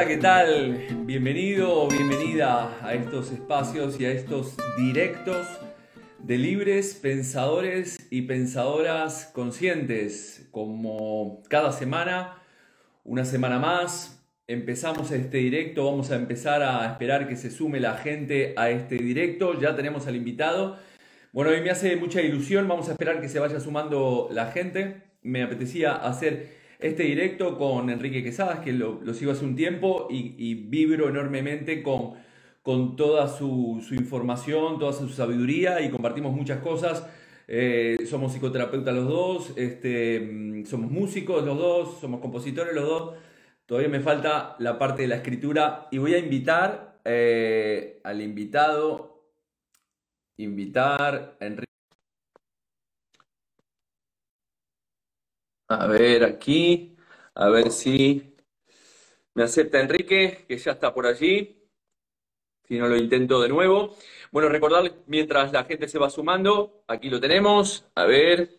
Hola, ¿qué tal? Bienvenido o bienvenida a estos espacios y a estos directos de libres pensadores y pensadoras conscientes. Como cada semana, una semana más, empezamos este directo, vamos a empezar a esperar que se sume la gente a este directo, ya tenemos al invitado. Bueno, hoy me hace mucha ilusión, vamos a esperar que se vaya sumando la gente. Me apetecía hacer este directo con Enrique Quesadas, que lo, sigo hace un tiempo y, vibro enormemente con, con toda su, información, toda su sabiduría y compartimos muchas cosas. Eh, somos psicoterapeutas los dos, este, mm, somos músicos los dos, somos compositores los dos. Todavía me falta la parte de la escritura y voy a invitar eh, al invitado, invitar a Enrique. A ver aquí, a ver si me acepta Enrique, que ya está por allí. Si no lo intento de nuevo. Bueno, recordarles mientras la gente se va sumando, aquí lo tenemos. A ver,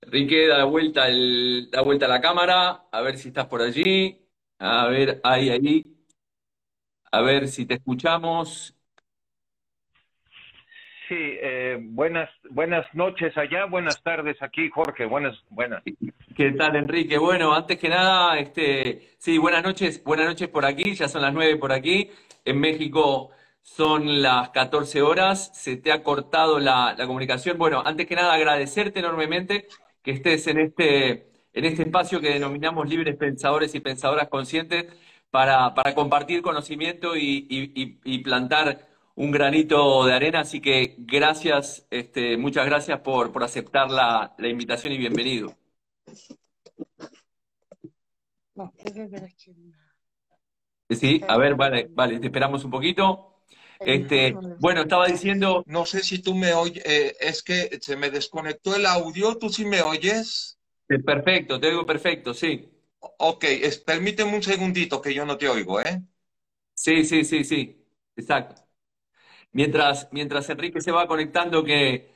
Enrique, da vuelta, vuelta a la cámara, a ver si estás por allí. A ver, ahí, ahí. A ver si te escuchamos. Sí, eh, buenas, buenas noches allá, buenas tardes aquí, Jorge, buenas, buenas. ¿Qué tal, Enrique? Bueno, antes que nada, este, sí, buenas noches, buenas noches por aquí, ya son las nueve por aquí. En México son las 14 horas, se te ha cortado la, comunicación. Bueno, antes que nada, agradecerte enormemente que estés en este, en este espacio que denominamos Libres Pensadores y Pensadoras Conscientes para, para compartir conocimiento y, y plantar un granito de arena, así que gracias, este, muchas gracias por, por aceptar la, la, invitación y bienvenido. Sí, a ver, vale, vale, te esperamos un poquito. Este, bueno, estaba diciendo. No sé si tú me oyes, eh, es que se me desconectó el audio, ¿tú sí me oyes? Perfecto, te oigo perfecto, sí. Ok, permíteme un segundito que yo no te oigo, ¿eh? Sí, sí, sí, sí, exacto mientras, mientras Enrique se va conectando que,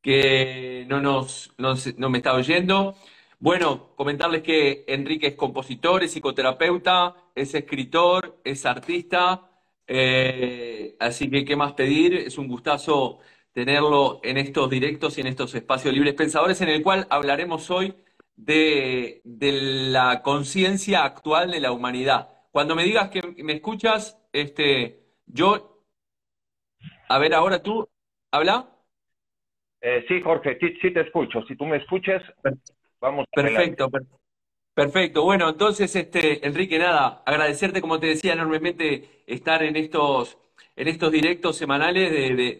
que no, nos, no me está oyendo. Bueno, comentarles que Enrique es compositor, es psicoterapeuta, es escritor, es artista, eh, así que qué más pedir, es un gustazo tenerlo en estos directos y en estos espacios libres pensadores en el cual hablaremos hoy de, de la conciencia actual de la humanidad. Cuando me digas que me escuchas, este, yo a ver, ahora tú, ¿habla? Eh, sí, Jorge, sí, te escucho. Si tú me escuchas, vamos. Perfecto, perfecto. Bueno, entonces, este, Enrique, nada, agradecerte, como te decía, enormemente estar en estos, en estos directos semanales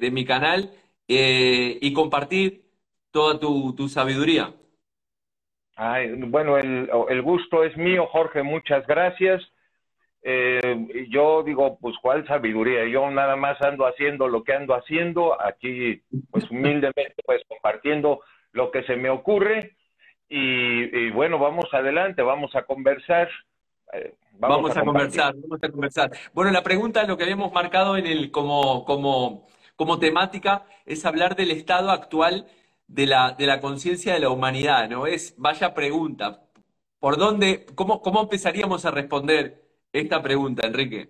de, mi canal eh, y compartir toda tu, tu sabiduría. bueno, el, el gusto es mío, Jorge, muchas gracias. Eh, yo digo, pues cuál sabiduría, yo nada más ando haciendo lo que ando haciendo, aquí pues humildemente pues compartiendo lo que se me ocurre y, bueno, vamos adelante, vamos a conversar. Eh, vamos, a, conversar, vamos a conversar. Bueno, la pregunta, lo que habíamos marcado en el como, como, como temática es hablar del estado actual de la, de la conciencia de la humanidad, ¿no? Es, vaya pregunta, ¿por dónde, cómo, cómo empezaríamos a responder esta pregunta, Enrique?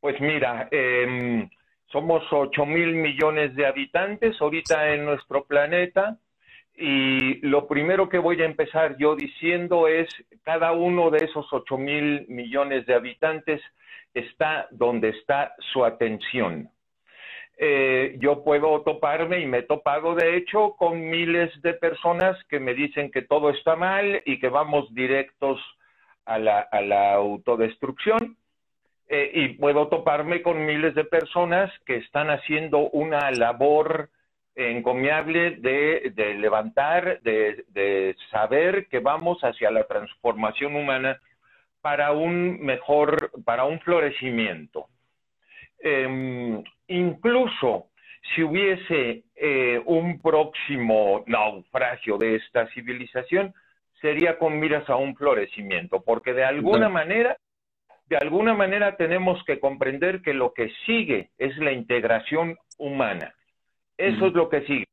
Pues mira, em, somos 8 mil millones de habitantes ahorita en nuestro planeta y lo primero que voy a empezar yo diciendo es cada uno de esos 8 mil millones de habitantes está donde está su atención. Eh, yo puedo toparme y me he topado de hecho con miles de personas que me dicen que todo está mal y que vamos directos a la, autodestrucción eh, y puedo toparme con miles de personas que están haciendo una labor encomiable de, levantar, de, saber que vamos hacia la transformación humana para un mejor, para un florecimiento. Em, incluso si hubiese eh, un próximo naufragio de esta civilización, sería con miras a un florecimiento, porque de alguna manera, de alguna manera tenemos que comprender que lo que sigue es la integración humana. Eso es lo que sigue.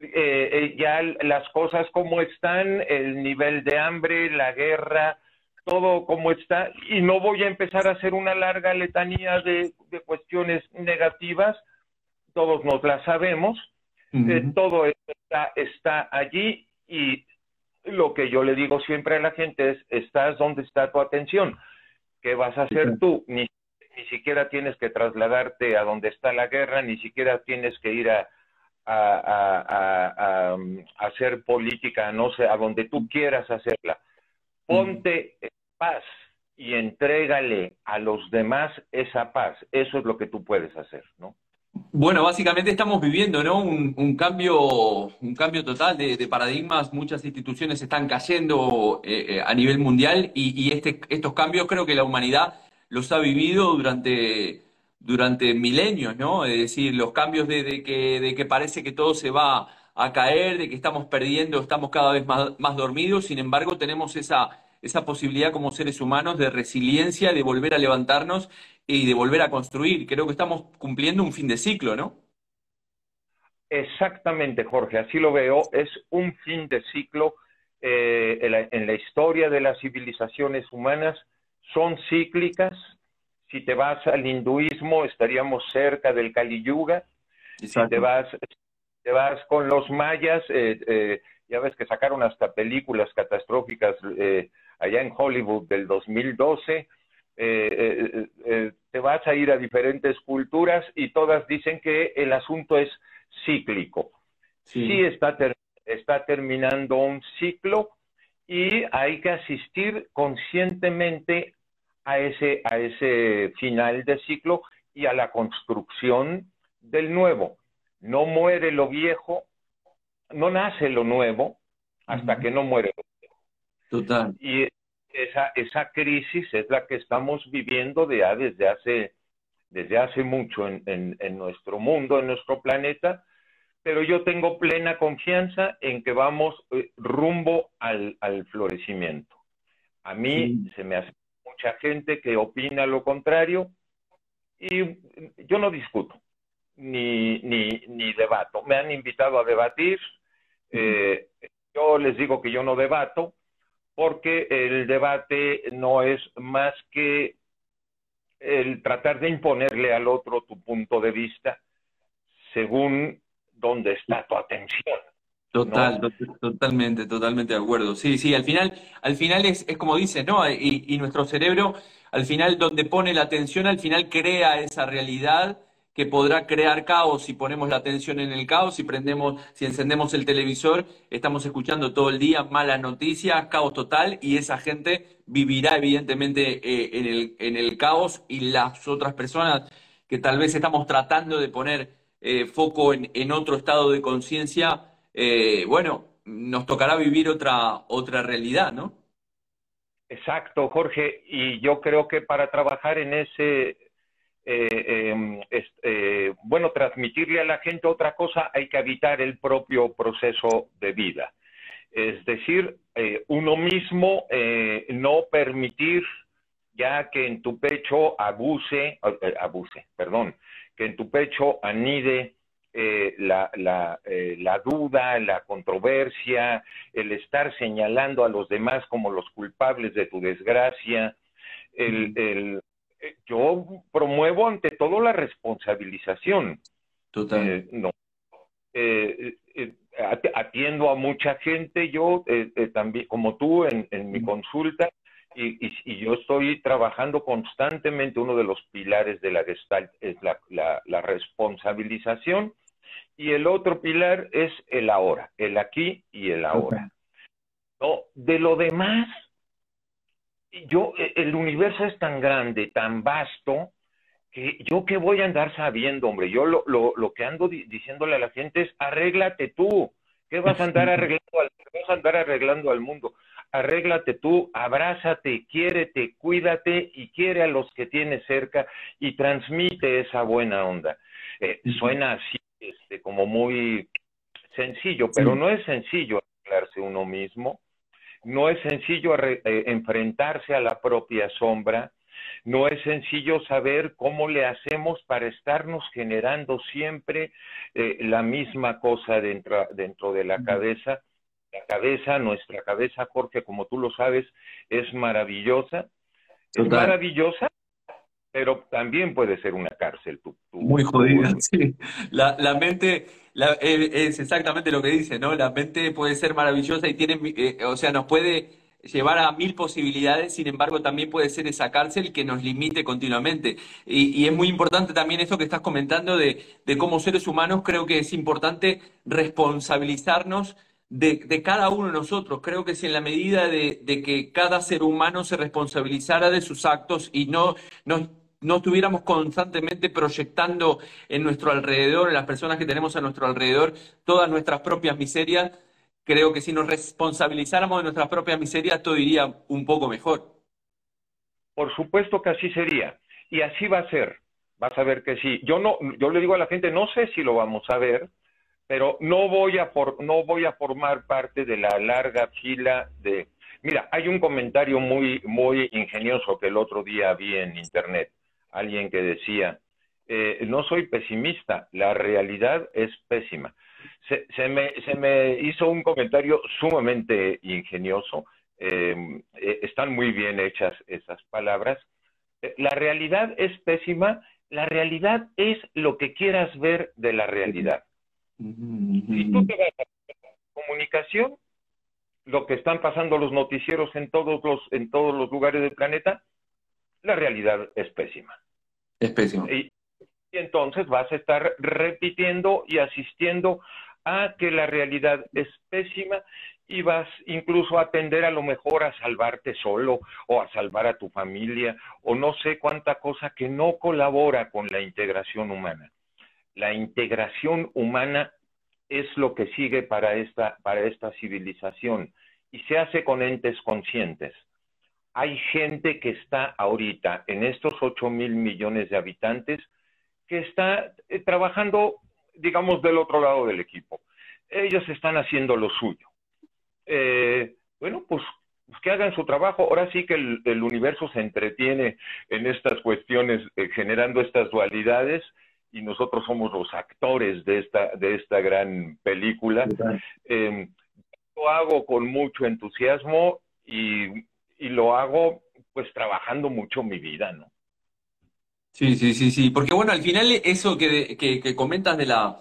Eh, eh, ya las cosas como están, el nivel de hambre, la guerra, todo como está y no voy a empezar a hacer una larga letanía de, cuestiones negativas, todos nos la sabemos, eh, todo está, está allí y lo que yo le digo siempre a la gente es, estás donde está tu atención. ¿Qué vas a hacer tú? Ni, ni siquiera tienes que trasladarte a donde está la guerra, ni siquiera tienes que ir a, a, hacer política, no sé, a donde tú quieras hacerla. Ponte en paz y entrégale a los demás esa paz. Eso es lo que tú puedes hacer, ¿no? Bueno, básicamente estamos viviendo ¿no? un, cambio, un cambio total de, paradigmas. Muchas instituciones están cayendo eh, eh, a nivel mundial y, este, estos cambios creo que la humanidad los ha vivido durante, durante milenios, ¿no? Es decir, los cambios de, que, de que parece que todo se va a caer, de que estamos perdiendo, estamos cada vez más, más dormidos. Sin embargo, tenemos esa, esa posibilidad como seres humanos de resiliencia, de volver a levantarnos y de volver a construir. Creo que estamos cumpliendo un fin de ciclo, ¿no? Exactamente, Jorge, así lo veo. Es un fin de ciclo eh, en, la, historia de las civilizaciones humanas. Son cíclicas. Si te vas al hinduismo, estaríamos cerca del Kali Yuga. Si te vas, te vas con los mayas, eh, eh, ya ves que sacaron hasta películas catastróficas allá en Hollywood del 2012 eh, eh, eh, te vas a ir a diferentes culturas y todas dicen que el asunto es cíclico. Sí, está, está terminando un ciclo y hay que asistir conscientemente a ese, a ese final de ciclo y a la construcción del nuevo. No muere lo viejo, no nace lo nuevo hasta que no muere lo viejo. Total. Y esa, esa crisis es la que estamos viviendo desde hace, desde hace mucho en, en, nuestro mundo, en nuestro planeta, pero yo tengo plena confianza en que vamos eh, rumbo al, al, florecimiento. A mí se me hace mucha gente que opina lo contrario y yo no discuto ni, ni, ni debato. Me han invitado a debatir, eh, yo les digo que yo no debato, porque el debate no es más que el tratar de imponerle al otro tu punto de vista según dónde está tu atención. Total, totalmente, totalmente de acuerdo. Sí, sí, al final, al final es, es como dice, ¿no? Y, y nuestro cerebro, al final, donde pone la atención, al final crea esa realidad que podrá crear caos si ponemos la atención en el caos, si prendemos, si encendemos el televisor, estamos escuchando todo el día malas noticias, caos total, y esa gente vivirá evidentemente eh, en, el, en el caos y las otras personas que tal vez estamos tratando de poner eh, foco en, en, otro estado de conciencia, eh, bueno, nos tocará vivir otra, otra realidad, ¿no? Exacto, Jorge, y yo creo que para trabajar en ese eh, em, eh, bueno, transmitirle a la gente otra cosa, hay que evitar el propio proceso de vida. Es decir, eh, uno mismo no permitir ya que en tu pecho abuse, abuse, perdón, que en tu pecho anide la, la, la, duda, la controversia, el estar señalando a los demás como los culpables de tu desgracia, el, el eh, yo promuevo ante todo la responsabilización. Total. Eh, no. Eh, atiendo a mucha gente yo también, como tú, en, mi consulta, y, y, yo estoy trabajando constantemente, uno de los pilares de la Gestalt es la, la, responsabilización, y el otro pilar es el ahora, el aquí y el ahora. No, de lo demás, yo, e, el universo es tan grande, tan vasto, que yo qué voy a andar sabiendo, hombre. Yo lo, lo, lo que ando diciéndole a la gente es, arréglate tú. ¿Qué vas a andar arreglando al, vas a andar arreglando al mundo? Arréglate tú, abrázate, quiérete, cuídate y quiere a los que tienes cerca y transmite esa buena onda. Eh, suena así, este, como muy sencillo, pero no es sencillo arreglarse uno mismo no es sencillo eh, enfrentarse a la propia sombra, no es sencillo saber cómo le hacemos para estarnos generando siempre eh, la misma cosa dentro, dentro de la cabeza. La cabeza, nuestra cabeza, Jorge, como tú lo sabes, es maravillosa. Es maravillosa, pero también puede ser una cárcel. Muy jodida, sí. La, la mente eh, es exactamente lo que dice, ¿no? La mente puede ser maravillosa y tiene, eh, o sea, nos puede llevar a mil posibilidades, sin embargo también puede ser esa cárcel que nos limite continuamente. Y, es muy importante también esto que estás comentando de, de cómo seres humanos, creo que es importante responsabilizarnos de, de, cada uno de nosotros. Creo que si en la medida de, de, que cada ser humano se responsabilizara de sus actos y no, no, no estuviéramos constantemente proyectando en nuestro alrededor, en las personas que tenemos a nuestro alrededor, todas nuestras propias miserias, creo que si nos responsabilizáramos de nuestras propias miserias, todo iría un poco mejor. Por supuesto que así sería. Y así va a ser. Vas a ver que sí. Yo no, yo le digo a la gente, no sé si lo vamos a ver, pero no voy a no voy a formar parte de la larga fila de. Mira, hay un comentario muy muy ingenioso que el otro día vi en internet. Alguien que decía, eh, no soy pesimista, la realidad es pésima se, me, se me hizo un comentario sumamente ingenioso. Eh, eh, están muy bien hechas esas palabras. Eh, la realidad es pésima. La realidad es lo que quieras ver de la realidad. Si tú te vas a comunicación, lo que están pasando los noticieros en todos los, en todos los lugares del planeta, la realidad es pésima. Es pésima. Y, y entonces vas a estar repitiendo y asistiendo a que la realidad es pésima y vas incluso a tender a lo mejor a salvarte solo o a salvar a tu familia o no sé cuánta cosa que no colabora con la integración humana. La integración humana es lo que sigue para esta, para esta civilización y se hace con entes conscientes. Hay gente que está ahorita en estos 8 mil millones de habitantes que está eh, trabajando digamos, del otro lado del equipo. Ellos están haciendo lo suyo. Eh, bueno, pues, pues, que hagan su trabajo. Ahora sí que el, universo se entretiene en estas cuestiones, eh, generando estas dualidades, y nosotros somos los actores de esta, de esta gran película. Eh, lo hago con mucho entusiasmo y, y lo hago pues trabajando mucho mi vida, ¿no? Sí, sí, sí, sí, porque bueno, al final eso que, que, comentas de la,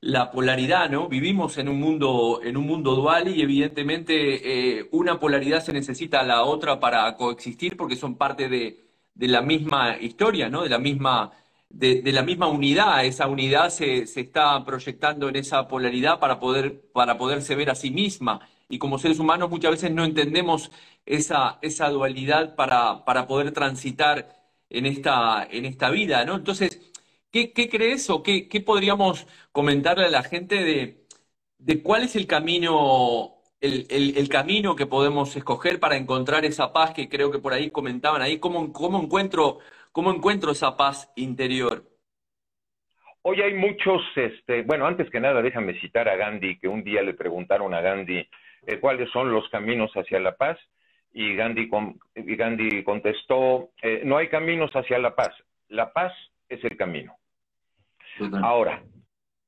la, polaridad, ¿no? Vivimos en un mundo, en un mundo dual y evidentemente eh, una polaridad se necesita a la otra para coexistir porque son parte de, de la misma historia, ¿no? De la misma, de, de la misma unidad. Esa unidad se, se, está proyectando en esa polaridad para, poder, para poderse ver a sí misma. Y como seres humanos muchas veces no entendemos esa, esa dualidad para, para poder transitar en esta, en esta vida, ¿no? Entonces, ¿qué, crees o qué, podríamos comentarle a la gente de, de cuál es el camino, el, camino que podemos escoger para encontrar esa paz que creo que por ahí comentaban ahí? ¿Cómo, cómo, encuentro, cómo encuentro esa paz interior? Hoy hay muchos, este, bueno, antes que nada déjame citar a Gandhi, que un día le preguntaron a Gandhi eh, cuáles son los caminos hacia la paz y Gandhi, y Gandhi contestó, eh, no hay caminos hacia la paz, la paz es el camino. Ahora,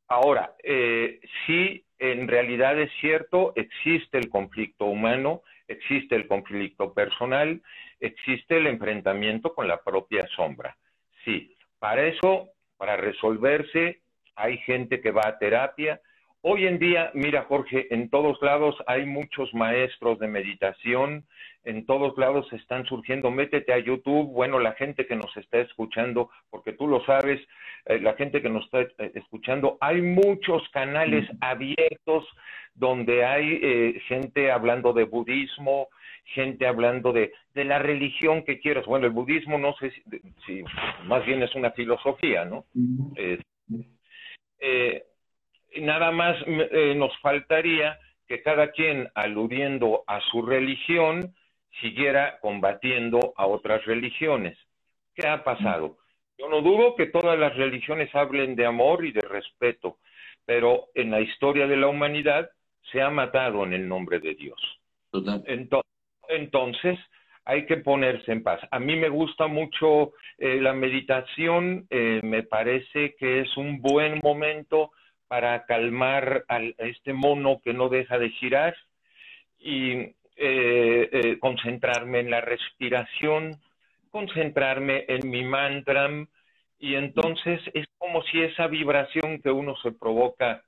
ahora, eh, sí, en realidad es cierto, existe el conflicto humano, existe el conflicto personal, existe el enfrentamiento con la propia sombra. Sí, para eso, para resolverse, hay gente que va a terapia, Hoy en día, mira Jorge, en todos lados hay muchos maestros de meditación, en todos lados están surgiendo, métete a YouTube, bueno, la gente que nos está escuchando, porque tú lo sabes, eh, la gente que nos está eh, escuchando, hay muchos canales abiertos donde hay eh, gente hablando de budismo, gente hablando de, de, la religión que quieras. Bueno, el budismo no sé si, más bien es una filosofía, ¿no? Nada más eh, nos faltaría que cada quien, aludiendo a su religión, siguiera combatiendo a otras religiones. ¿Qué ha pasado? Yo no dudo que todas las religiones hablen de amor y de respeto, pero en la historia de la humanidad se ha matado en el nombre de Dios. Entonces, hay que ponerse en paz. A mí me gusta mucho eh, la meditación, eh, me parece que es un buen momento para calmar a este mono que no deja de girar y eh, concentrarme en la respiración, concentrarme en mi mantra, y entonces es como si esa vibración que uno se provoca,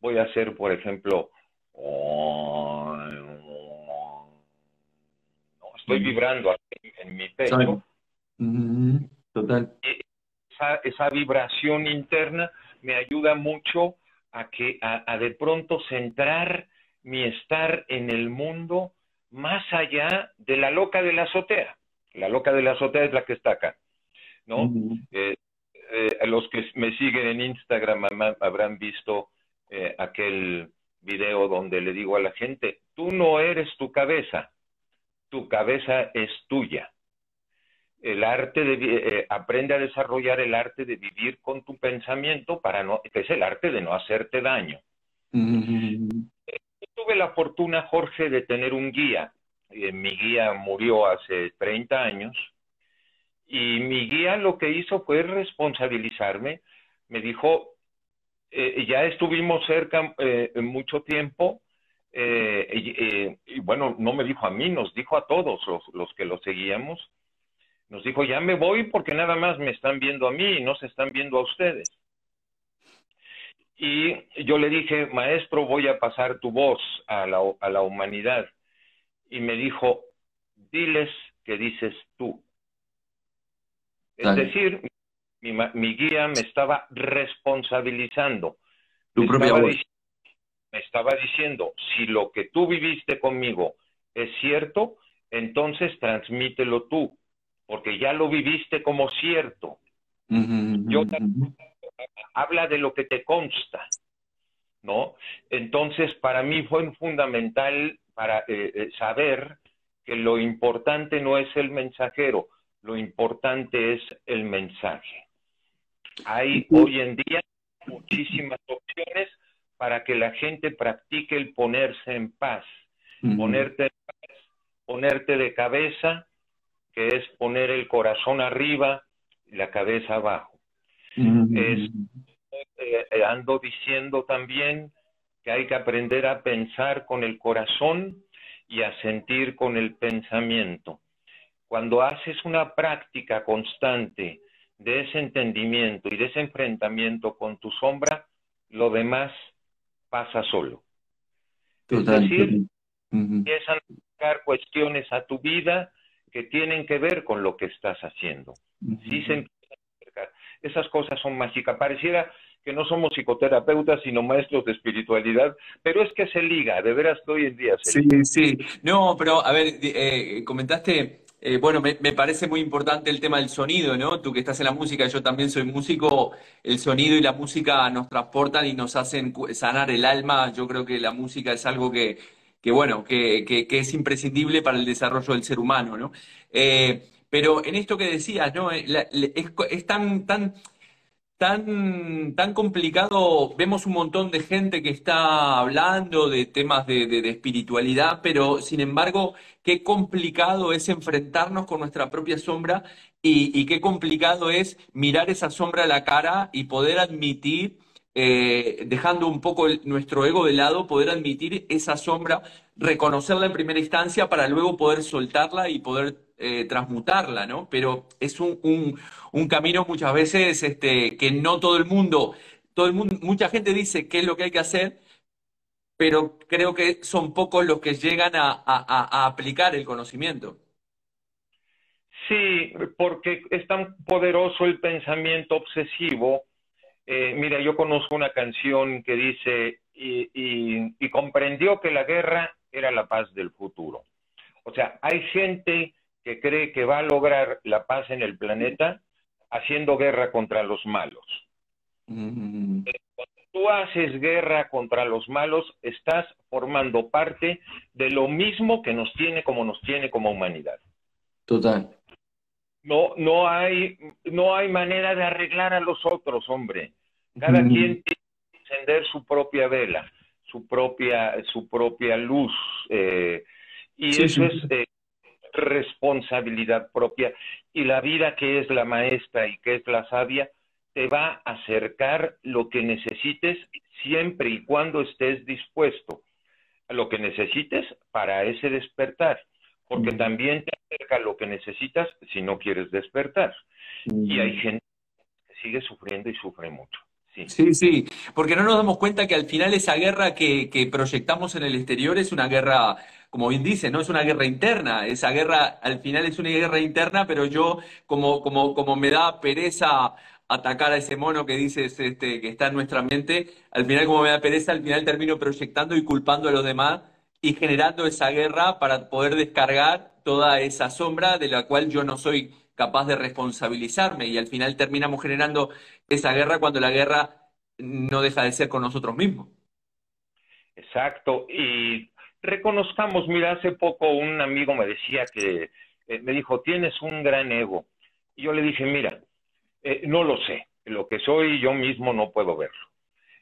voy a hacer, por ejemplo, estoy vibrando en mi pecho. Total. Esa, esa, vibración interna me ayuda mucho a que a, de pronto centrar mi estar en el mundo más allá de la loca de la azotea. La loca de la azotea es la que está acá, ¿no? Eh, eh, los que me siguen en Instagram habrán visto eh, aquel video donde le digo a la gente, tú no eres tu cabeza, tu cabeza es tuya. El arte de, eh, aprende a desarrollar el arte de vivir con tu pensamiento para no, que es el arte de no hacerte daño. tuve la fortuna, Jorge, de tener un guía. mi guía murió hace 30 años y mi guía lo que hizo fue responsabilizarme. Me dijo, eh, ya estuvimos cerca eh, mucho tiempo, eh, y, bueno, no me dijo a mí, nos dijo a todos los, que lo seguíamos, nos dijo, ya me voy porque nada más me están viendo a mí y no se están viendo a ustedes. Y yo le dije, maestro, voy a pasar tu voz a la, a la humanidad. Y me dijo, diles que dices tú. Es decir, mi, guía me estaba responsabilizando. Tu propia voz. me estaba diciendo, si lo que tú viviste conmigo es cierto, entonces transmítelo tú, porque ya lo viviste como cierto. Yo habla de lo que te consta, ¿no? Entonces, para mí fue fundamental para eh, eh, saber que lo importante no es el mensajero, lo importante es el mensaje. Hay hoy en día muchísimas opciones para que la gente practique el ponerse en paz. Ponerte ponerte de cabeza, que es poner el corazón arriba y la cabeza abajo. Eh, eh, ando diciendo también que hay que aprender a pensar con el corazón y a sentir con el pensamiento. Cuando haces una práctica constante de ese entendimiento y de ese enfrentamiento con tu sombra, lo demás pasa solo. es decir, empiezan a buscar cuestiones a tu vida que tienen que ver con lo que estás haciendo. Sí se empiezan a acercar. Esas cosas son mágicas. Pareciera que no somos psicoterapeutas, sino maestros de espiritualidad, pero es que se liga, de veras hoy en día se Sí, sí. No, pero a ver, eh, comentaste eh, bueno, me, parece muy importante el tema del sonido, ¿no? Tú que estás en la música, yo también soy músico, el sonido y la música nos transportan y nos hacen sanar el alma. Yo creo que la música es algo que, que bueno, que, que, es imprescindible para el desarrollo del ser humano, ¿no? Eh, pero en esto que decías, ¿no? Eh, es, tan, tan, tan, tan complicado, vemos un montón de gente que está hablando de temas de, espiritualidad, pero sin embargo, qué complicado es enfrentarnos con nuestra propia sombra y, qué complicado es mirar esa sombra a la cara y poder admitir, eh, dejando un poco nuestro ego de lado, poder admitir esa sombra, reconocerla en primera instancia para luego poder soltarla y poder eh, transmutarla, ¿no? Pero es un, un, camino muchas veces este, que no todo el mundo, todo el mundo, mucha gente dice qué es lo que hay que hacer, pero creo que son pocos los que llegan a, aplicar el conocimiento. Sí, porque es tan poderoso el pensamiento obsesivo. Eh, mira, yo conozco una canción que dice, y, comprendió que la guerra era la paz del futuro. O sea, hay gente que cree que va a lograr la paz en el planeta haciendo guerra contra los malos. Cuando tú haces guerra contra los malos, estás formando parte de lo mismo que nos tiene como nos tiene como humanidad. Total. No, no hay, no hay manera de arreglar a los otros, hombre. Cada quien tiene que encender su propia vela, su propia, su propia luz. Eh, y eso es eh, responsabilidad propia y la vida que es la maestra y que es la sabia te va a acercar lo que necesites siempre y cuando estés dispuesto. lo que necesites para ese despertar, porque también te acerca lo que necesitas si no quieres despertar. Y hay gente que sigue sufriendo y sufre mucho. Sí. sí, porque no nos damos cuenta que al final esa guerra que, que proyectamos en el exterior es una guerra como bien dice, no es una guerra interna, esa guerra al final es una guerra interna, pero yo como, como, como me da pereza atacar a ese mono que dices este, que está en nuestra mente, al final como me da pereza, al final termino proyectando y culpando a los demás y generando esa guerra para poder descargar toda esa sombra de la cual yo no soy capaz de responsabilizarme y al final terminamos generando esa guerra cuando la guerra no deja de ser con nosotros mismos. Exacto, y reconozcamos, mira, hace poco un amigo me decía que, eh, me dijo, tienes un gran ego. Y yo le dije, mira, eh, no lo sé, lo que soy yo mismo no puedo verlo.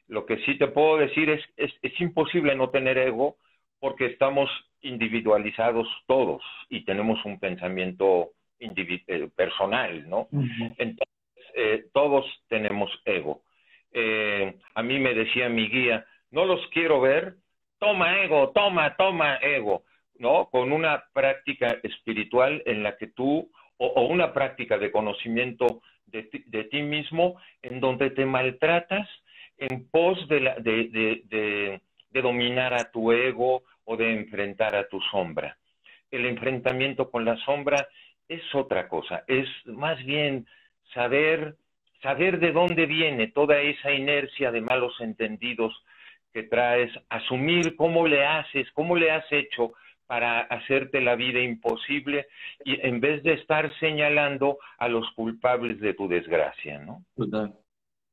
Lo que sí te puedo decir es, es, es imposible no tener ego porque estamos individualizados todos y tenemos un pensamiento eh, personal, ¿no? Entonces, todos tenemos ego. a mí me decía mi guía, no los quiero ver toma ego, toma, toma ego, ¿no? Con una práctica espiritual en la que tú, o, una práctica de conocimiento de ti, mismo, en donde te maltratas en pos de, la, de, de dominar a tu ego o de enfrentar a tu sombra. El enfrentamiento con la sombra es otra cosa, es más bien saber, saber de dónde viene toda esa inercia de malos entendidos que traes, asumir cómo le haces, cómo le has hecho para hacerte la vida imposible y en vez de estar señalando a los culpables de tu desgracia, ¿no? Total.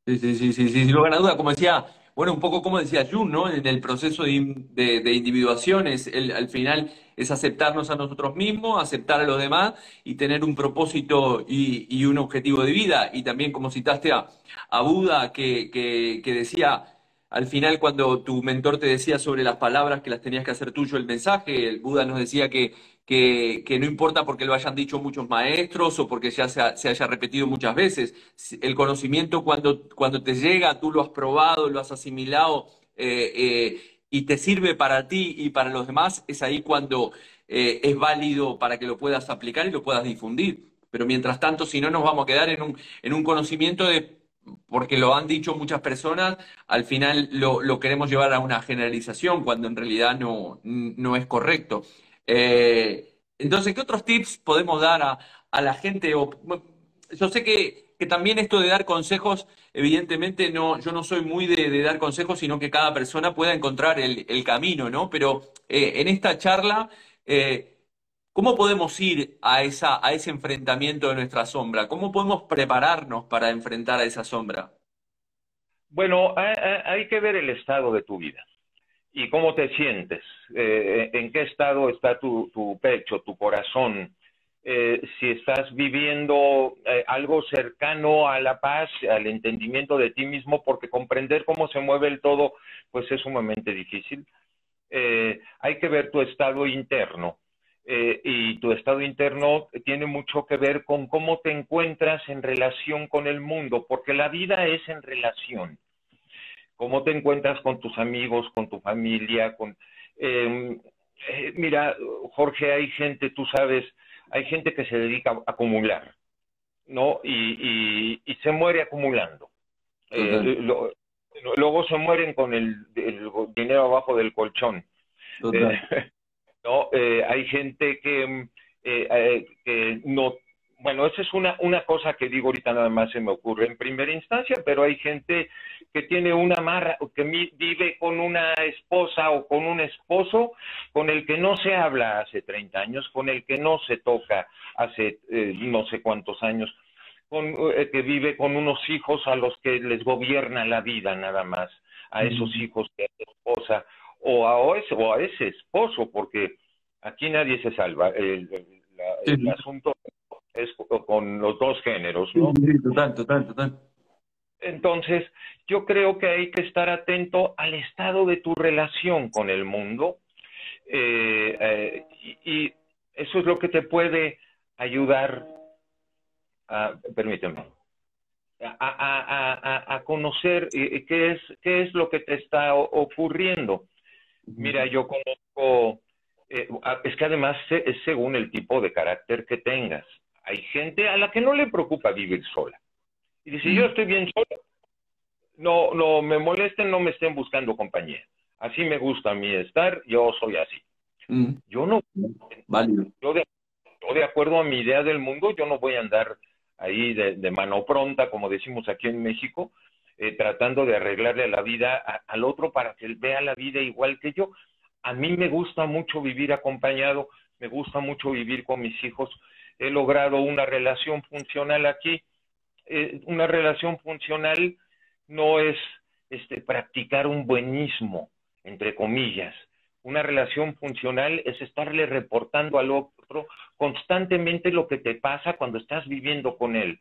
Sí, sí, sí, sí, sí, sin lugar a duda, como decía, bueno, un poco como decía Jun, ¿no? En el proceso de, de, individuación, al final es aceptarnos a nosotros mismos, aceptar a los demás y tener un propósito y, un objetivo de vida. Y también, como citaste a, Buda, que, que, que decía, al final, cuando tu mentor te decía sobre las palabras que las tenías que hacer tuyo el mensaje, el Buda nos decía que, que, no importa porque lo hayan dicho muchos maestros o porque ya se, haya repetido muchas veces, el conocimiento cuando, cuando te llega, tú lo has probado, lo has asimilado eh, eh, y te sirve para ti y para los demás, es ahí cuando eh, es válido para que lo puedas aplicar y lo puedas difundir. Pero mientras tanto, si no, nos vamos a quedar en un, en un conocimiento de porque lo han dicho muchas personas, al final lo, queremos llevar a una generalización cuando en realidad no, no es correcto. Eh, entonces, ¿qué otros tips podemos dar a, la gente? yo sé que, también esto de dar consejos, evidentemente no, yo no soy muy de, dar consejos, sino que cada persona pueda encontrar el, camino, ¿no? Pero eh, en esta charla... Eh, ¿Cómo podemos ir a, ese enfrentamiento de nuestra sombra? ¿Cómo podemos prepararnos para enfrentar a esa sombra? Bueno, hay que ver el estado de tu vida y cómo te sientes, eh, en qué estado está tu, pecho, tu corazón, eh, si estás viviendo eh, algo cercano a la paz, al entendimiento de ti mismo, porque comprender cómo se mueve el todo, pues es sumamente difícil. hay que ver tu estado interno y tu estado interno tiene mucho que ver con cómo te encuentras en relación con el mundo, porque la vida es en relación. Cómo te encuentras con tus amigos, con tu familia, con... Em, eh, mira, Jorge, hay gente, tú sabes, hay gente que se dedica a acumular, ¿no? Y, y, se muere acumulando. Eh, luego se mueren con el, dinero abajo del colchón. ¿no? Eh, hay gente que, eh, eh, que no, bueno, esa es una, una cosa que digo ahorita nada más se me ocurre en primera instancia, pero hay gente que tiene una marra, que vive con una esposa o con un esposo con el que no se habla hace 30 años, con el que no se toca hace no sé cuántos años, con, que vive con unos hijos a los que les gobierna la vida nada más, a esos hijos que a esposa o a, ese, o a ese esposo, porque aquí nadie se salva. El, asunto es con los dos géneros, ¿no? Sí, total, total, total. Entonces, yo creo que hay que estar atento al estado de tu relación con el mundo eh, eh, y, eso es lo que te puede ayudar, a, permíteme, a, a, a conocer eh, qué es, qué es lo que te está ocurriendo. Mira, yo conozco, eh, es que además es según el tipo de carácter que tengas. Hay gente a la que no le preocupa vivir sola. Y dice, yo estoy bien sola. No, no me molesten, no me estén buscando compañía. Así me gusta a mí estar, yo soy así. Yo no. Válido. Yo de, de acuerdo a mi idea del mundo, yo no voy a andar ahí de, mano pronta, como decimos aquí en México, eh, tratando de arreglarle la vida al otro para que él vea la vida igual que yo. A mí me gusta mucho vivir acompañado, me gusta mucho vivir con mis hijos. He logrado una relación funcional aquí. Eh, una relación funcional no es este, practicar un buenismo, entre comillas. Una relación funcional es estarle reportando al otro constantemente lo que te pasa cuando estás viviendo con él.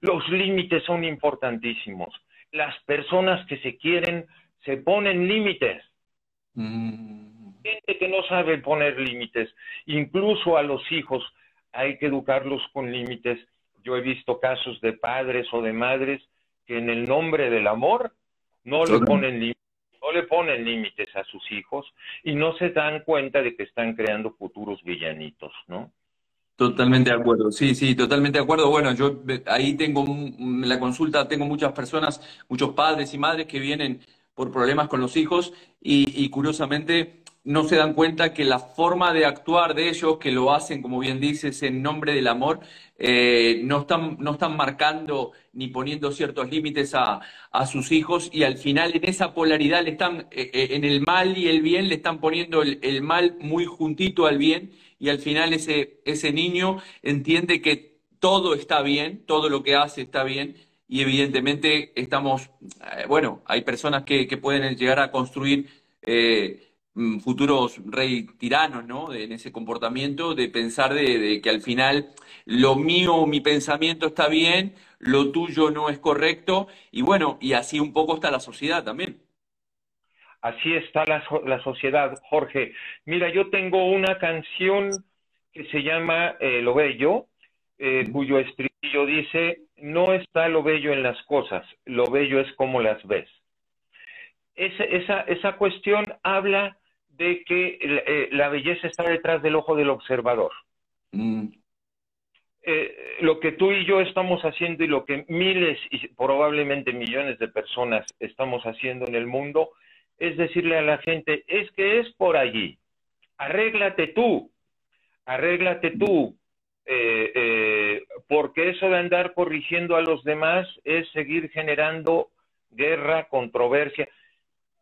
Los límites son importantísimos. Las personas que se quieren se ponen límites. Mm. Gente que no sabe poner límites, incluso a los hijos hay que educarlos con límites. Yo he visto casos de padres o de madres que en el nombre del amor no le ponen límites no le ponen límites a sus hijos y no se dan cuenta de que están creando futuros villanitos, ¿no? Totalmente de acuerdo, sí, sí, totalmente de acuerdo. Bueno, yo ahí tengo en la consulta, tengo muchas personas, muchos padres y madres que vienen por problemas con los hijos y, curiosamente no se dan cuenta que la forma de actuar de ellos, que lo hacen, como bien dices, en nombre del amor, eh, no, están, no están marcando ni poniendo ciertos límites a, sus hijos y al final en esa polaridad le están, eh, eh, en el mal y el bien, le están poniendo el mal muy juntito al bien y al final ese, ese niño entiende que todo está bien, todo lo que hace está bien y evidentemente estamos, bueno, hay personas que, pueden llegar a construir futuros rey tiranos, ¿no? en ese comportamiento de pensar de, que al final lo mío, mi pensamiento está bien, lo tuyo no es correcto y bueno, y así un poco está la sociedad también. Así está la, la sociedad, Jorge. Mira, yo tengo una canción que se llama eh, Lo Bello, eh, cuyo estribillo dice, no está lo bello en las cosas, lo bello es como las ves. esa, esa cuestión habla de que eh, la belleza está detrás del ojo del observador. Mm. lo que tú y yo estamos haciendo y lo que miles y probablemente millones de personas estamos haciendo en el mundo es decirle a la gente, es que es por allí, arréglate tú, arréglate tú, eh, eh, porque eso de andar corrigiendo a los demás es seguir generando guerra, controversia.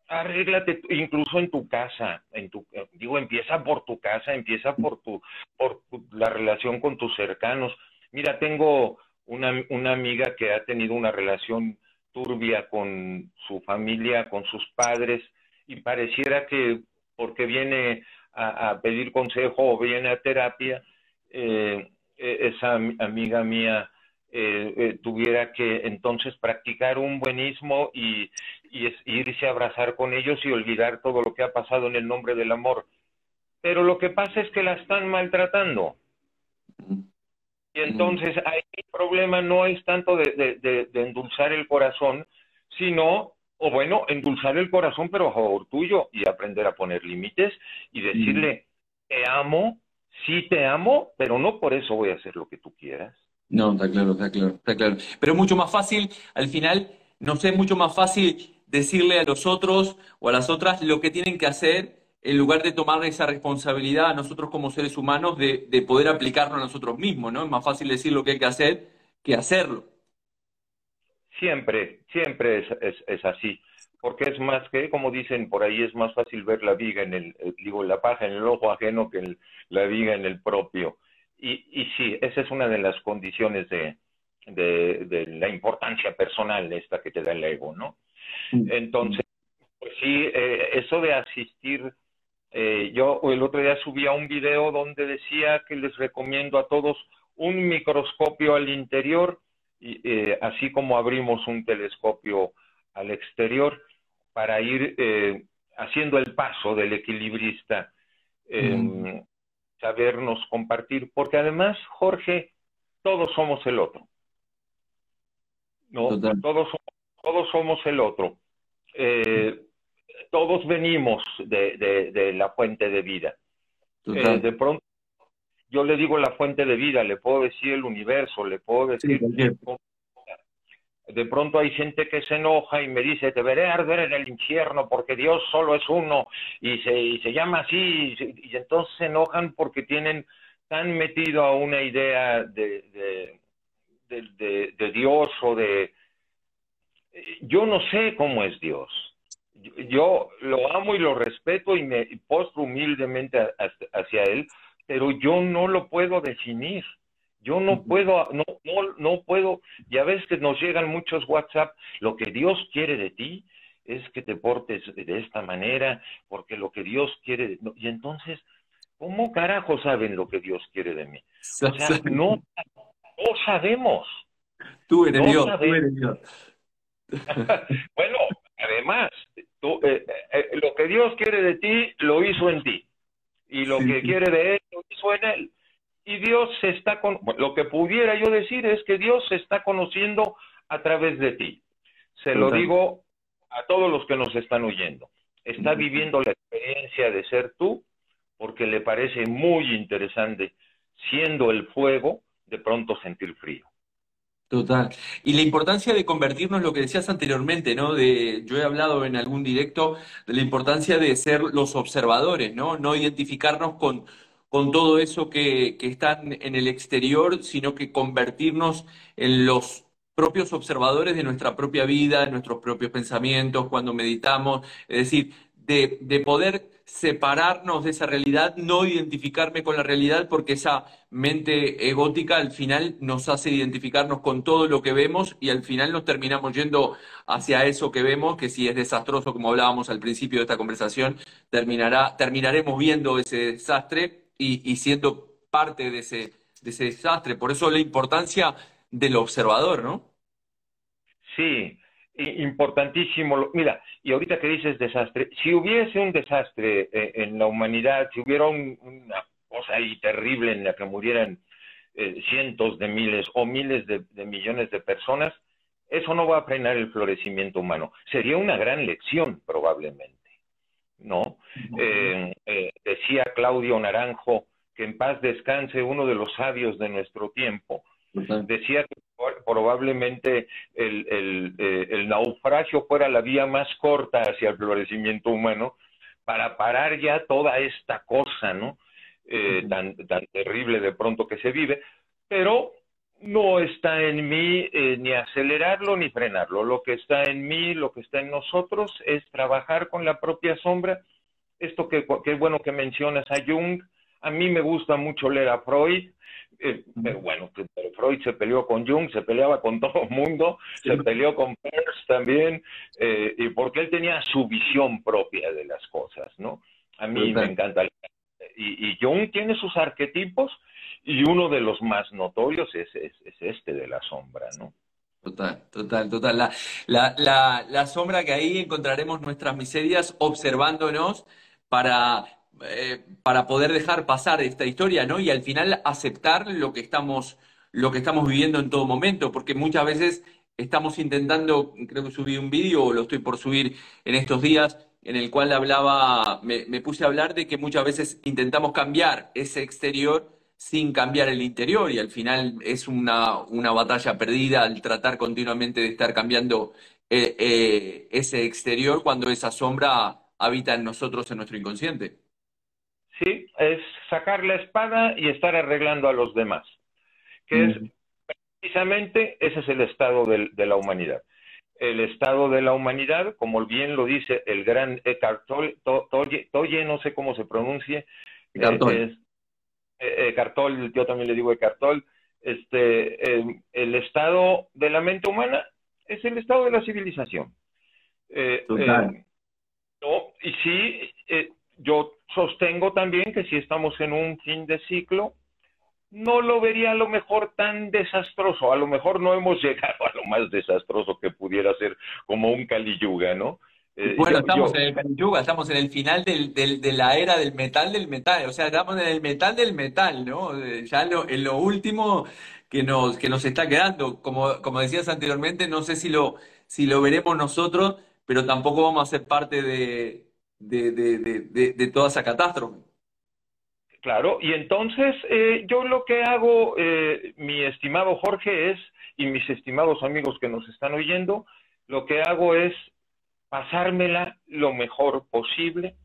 Arréglate incluso en tu casa, en tu, digo, empieza por tu casa, empieza por tu, por la relación con tus cercanos. Mira, tengo una, una amiga que ha tenido una relación turbia con su familia, con sus padres, y pareciera que porque viene a, pedir consejo o viene a terapia, eh, e, esa amiga mía eh, eh, tuviera que entonces practicar un buenismo y, y, irse a abrazar con ellos y olvidar todo lo que ha pasado en el nombre del amor. Pero lo que pasa es que la están maltratando. Y entonces ahí el problema no es tanto de, de endulzar el corazón, sino o bueno, endulzar el corazón, pero a favor tuyo y aprender a poner límites y decirle, te amo, sí te amo, pero no por eso voy a hacer lo que tú quieras. No, está claro, está claro, está claro. Pero es mucho más fácil, al final, no sé, es mucho más fácil decirle a los otros o a las otras lo que tienen que hacer en lugar de tomar esa responsabilidad a nosotros como seres humanos de, de poder aplicarlo a nosotros mismos, ¿no? Es más fácil decir lo que hay que hacer que hacerlo. Siempre, siempre es, es, así, porque es más que, como dicen por ahí, es más fácil ver la viga en el, digo, la paja en el ojo ajeno que la viga en el propio. Y, y sí, esa es una de las condiciones de, de, la importancia personal esta que te da el ego, ¿no? Mm. Entonces, pues sí, eh, eso de asistir, eh, yo el otro día subía un video donde decía que les recomiendo a todos un microscopio al interior y, eh, así como abrimos un telescopio al exterior para ir eh, haciendo el paso del equilibrista, eh, sabernos compartir, porque además, Jorge, todos somos el otro. ¿no? Todos, todos somos el otro. todos venimos de, la fuente de vida. Eh, de pronto, yo le digo la fuente de vida, le puedo decir el universo, le puedo decir... de pronto hay gente que se enoja y me dice, te veré arder en el infierno porque Dios solo es uno y se, se llama así y, entonces se enojan porque tienen tan metido a una idea de, de Dios o de... Yo no sé cómo es Dios yo lo amo y lo respeto y me postro humildemente hacia él, pero yo no lo puedo definir. Yo no puedo, no, no, no puedo, ya ves que nos llegan muchos WhatsApp, lo que Dios quiere de ti es que te portes de esta manera, porque lo que Dios quiere, de... y entonces, ¿cómo carajo saben lo que Dios quiere de mí? O sea, no, no sabemos. Tú eres Dios, tú eres Dios. bueno, además, eh, eh, lo que Dios quiere de ti, lo hizo en ti. Y lo que quiere de Él, lo hizo en Él. Y Dios se está con... lo que pudiera yo decir es que Dios se está conociendo a través de ti. Se lo digo a todos los que nos están oyendo. Está viviendo la experiencia de ser tú porque le parece muy interesante, siendo el fuego, de pronto sentir frío. Total. Y la importancia de convertirnos, lo que decías anteriormente, ¿no? De, yo he hablado en algún directo de la importancia de ser los observadores, ¿no? No identificarnos con, con todo eso que, que está en el exterior, sino que convertirnos en los propios observadores de nuestra propia vida, de nuestros propios pensamientos, cuando meditamos, es decir, de, de poder separarnos de esa realidad, no identificarme con la realidad, porque esa mente egótica al final nos hace identificarnos con todo lo que vemos y al final nos terminamos yendo hacia eso que vemos, que si es desastroso, como hablábamos al principio de esta conversación, terminará, terminaremos viendo ese desastre y, siendo parte de ese, de ese desastre. Por eso la importancia del observador, ¿no? Sí, importantísimo. Mira, y ahorita que dices desastre, si hubiese un desastre eh, en la humanidad, si hubiera una cosa ahí terrible en la que murieran eh, cientos de miles o miles de, millones de personas, eso no va a frenar el florecimiento humano. Sería una gran lección, probablemente. ¿No? Eh, decía Claudio Naranjo que en paz descanse uno de los sabios de nuestro tiempo. Decía que probablemente el, eh, el, naufragio fuera la vía más corta hacia el florecimiento humano para parar ya toda esta cosa, ¿no? Eh, tan, tan terrible de pronto que se vive, pero no está en mí eh, ni acelerarlo ni frenarlo. Lo que está en mí, lo que está en nosotros es trabajar con la propia sombra. Esto que, que es bueno que mencionas a Jung, a mí me gusta mucho leer a Freud, eh, pero bueno, Freud se peleó con Jung, se peleaba con todo el mundo, se peleó con Peirce también, eh, y porque él tenía su visión propia de las cosas, ¿no? A mí me encanta. Y, y, Jung tiene sus arquetipos, y uno de los más notorios es, es, este de la sombra, ¿no? Total, total, total. La, la, la, la sombra que ahí encontraremos nuestras miserias observándonos para eh, para poder dejar pasar esta historia, ¿no? Y al final aceptar lo que estamos, lo que estamos viviendo en todo momento, porque muchas veces estamos intentando, creo que subí un vídeo o lo estoy por subir en estos días, en el cual hablaba, me, puse a hablar de que muchas veces intentamos cambiar ese exterior sin cambiar el interior y al final es una, una batalla perdida al tratar continuamente de estar cambiando eh, eh, ese exterior cuando esa sombra habita en nosotros, en nuestro inconsciente. Sí, es sacar la espada y estar arreglando a los demás, que es precisamente ese es el estado de, la humanidad. El estado de la humanidad, como bien lo dice el gran Eckhart Tolle, no sé cómo se pronuncie, Tolle. Eh, eh, yo también le digo Eckhart Tolle, este, el estado de la mente humana es el estado de la civilización. Eh, em, no, y sí, yo sostengo también que si estamos en un fin de ciclo, no lo vería a lo mejor tan desastroso. A lo mejor no hemos llegado a lo más desastroso que pudiera ser como un Kali Yuga, ¿no? Eh, bueno, estamos en el Kali Yuga, estamos en el final del, de la era del metal del metal, o sea, estamos en el metal del metal, ¿no? Eh, ya en lo último que nos, que nos está quedando. Como, como decías anteriormente, no sé si lo, si lo veremos nosotros, pero tampoco vamos a ser parte de, de, toda esa catástrofe. Claro, y entonces eh, yo lo que hago, eh, mi estimado Jorge, es, y mis estimados amigos que nos están oyendo, lo que hago es pasármela lo mejor posible.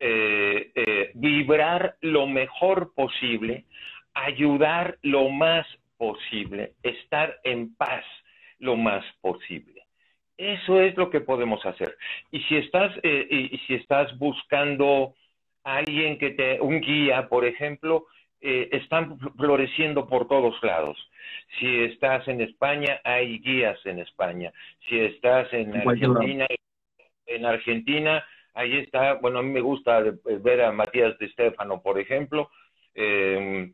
Eh, vibrar lo mejor posible, ayudar lo más posible, estar en paz lo más posible. Eso es lo que podemos hacer. Y si estás, eh, y, si estás buscando a alguien que te, un guía, por ejemplo, eh, están floreciendo por todos lados. Si estás en España, hay guías en España. Si estás en Argentina, en Argentina, ahí está, bueno, a mí me gusta ver a Matías de Stefano, por ejemplo, eh,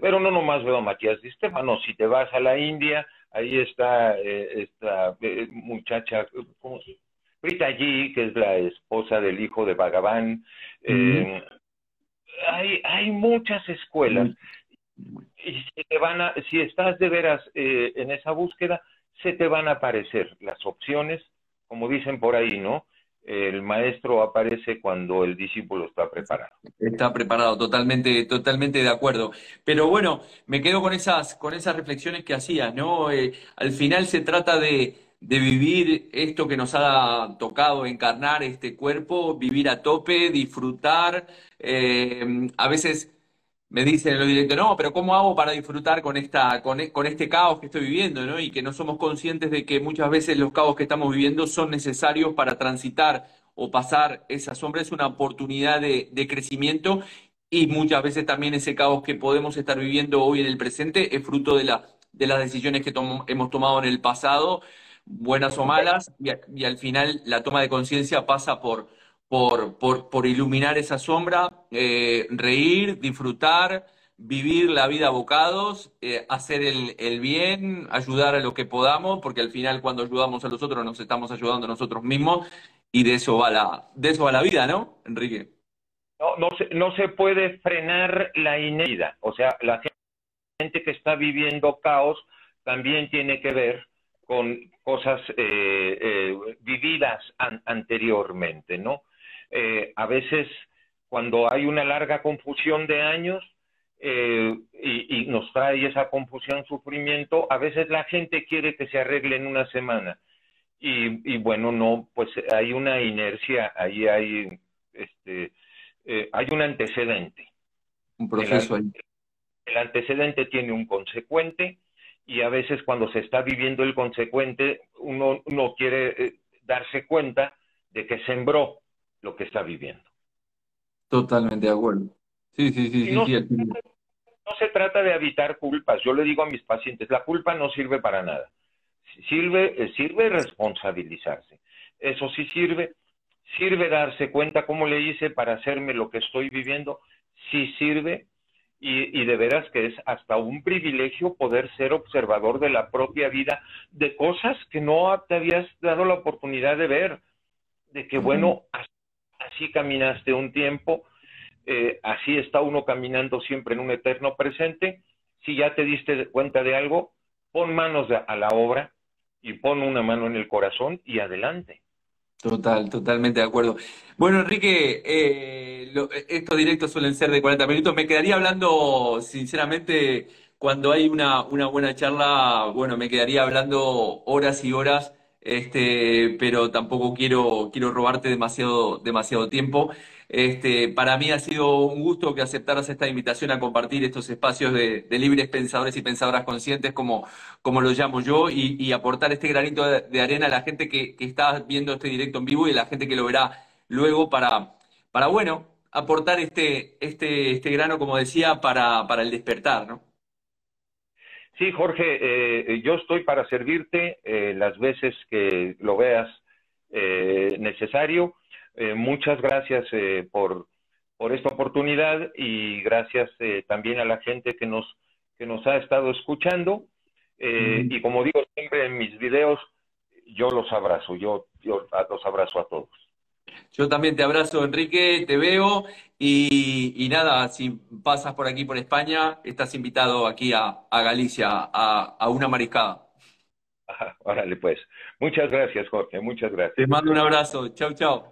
pero no nomás veo a Matías de Stefano, si te vas a la India, ahí está eh, esta eh, muchacha, ¿cómo se Rita G, que es la esposa del hijo de Bhagavan. Eh, hay, hay muchas escuelas. Y si, te van a, si estás de veras en esa búsqueda, se te van a aparecer las opciones, como dicen por ahí, ¿no? el maestro aparece cuando el discípulo está preparado. Está preparado, totalmente, totalmente de acuerdo. Pero bueno, me quedo con esas, con esas reflexiones que hacías, ¿no? Eh, al final se trata de, vivir esto que nos ha tocado encarnar este cuerpo, vivir a tope, disfrutar. Eh, a veces me dicen en lo directo, no, pero ¿cómo hago para disfrutar con, esta, con, e, con, este caos que estoy viviendo? Y que no somos conscientes de que muchas veces los caos que estamos viviendo son necesarios para transitar o pasar esa sombra, es una oportunidad de, crecimiento y muchas veces también ese caos que podemos estar viviendo hoy en el presente es fruto de, la, de las decisiones que hemos tomado en el pasado, buenas o malas, y al final la toma de conciencia pasa por por, por, por iluminar esa sombra, eh, reír, disfrutar, vivir la vida a bocados, eh, hacer el, el, bien, ayudar a lo que podamos, porque al final cuando ayudamos a los otros nos estamos ayudando a nosotros mismos y de eso va la, de eso va la vida, ¿no, Enrique? No, no, se, no se puede frenar la inédita, o sea, la gente que está viviendo caos también tiene que ver con cosas eh, vividas anteriormente, ¿no? Eh, a veces cuando hay una larga confusión de años eh, y, nos trae esa confusión, sufrimiento, a veces la gente quiere que se arregle en una semana. Y, bueno, no, pues hay una inercia, ahí hay, este, eh, hay un antecedente. Un proceso el, el antecedente tiene un consecuente y a veces cuando se está viviendo el consecuente, uno no quiere darse cuenta de que sembró lo que está viviendo. Totalmente de acuerdo. Sí, sí, sí, sí, no, se trata de evitar culpas. Yo le digo a mis pacientes, la culpa no sirve para nada. Sirve, eh, sirve responsabilizarse. Eso sí sirve. Sirve darse cuenta cómo le hice para hacerme lo que estoy viviendo. Sí sirve. Y, y, de veras que es hasta un privilegio poder ser observador de la propia vida, de cosas que no te habías dado la oportunidad de ver, de que, bueno, así caminaste un tiempo, eh, así está uno caminando siempre en un eterno presente. Si ya te diste cuenta de algo, pon manos a la obra y pon una mano en el corazón y adelante. Total, totalmente de acuerdo. Bueno, Enrique, eh, estos directos suelen ser de 40 minutos. Me quedaría hablando, sinceramente, cuando hay una, una buena charla, bueno, me quedaría hablando horas y horas este, pero tampoco quiero, quiero robarte demasiado, demasiado tiempo. Este, para mí ha sido un gusto que aceptaras esta invitación a compartir estos espacios de, libres pensadores y pensadoras conscientes, como, como lo llamo yo, y, aportar este granito de, arena a la gente que, está viendo este directo en vivo y a la gente que lo verá luego para, bueno, aportar este, este, este grano, como decía, para, para el despertar, ¿no? Sí, Jorge, eh, yo estoy para servirte eh, las veces que lo veas eh, necesario. Muchas gracias por, por esta oportunidad y gracias también a la gente que nos, que nos ha estado escuchando. Y como digo siempre en mis videos, yo los abrazo, yo, yo los abrazo a todos. Yo también te abrazo, Enrique, te veo y, nada, si pasas por aquí, por España, estás invitado aquí a, Galicia, a, una mariscada. Órale, pues. Muchas gracias, Jorge. Muchas gracias. Te mando un abrazo. Chau, chau.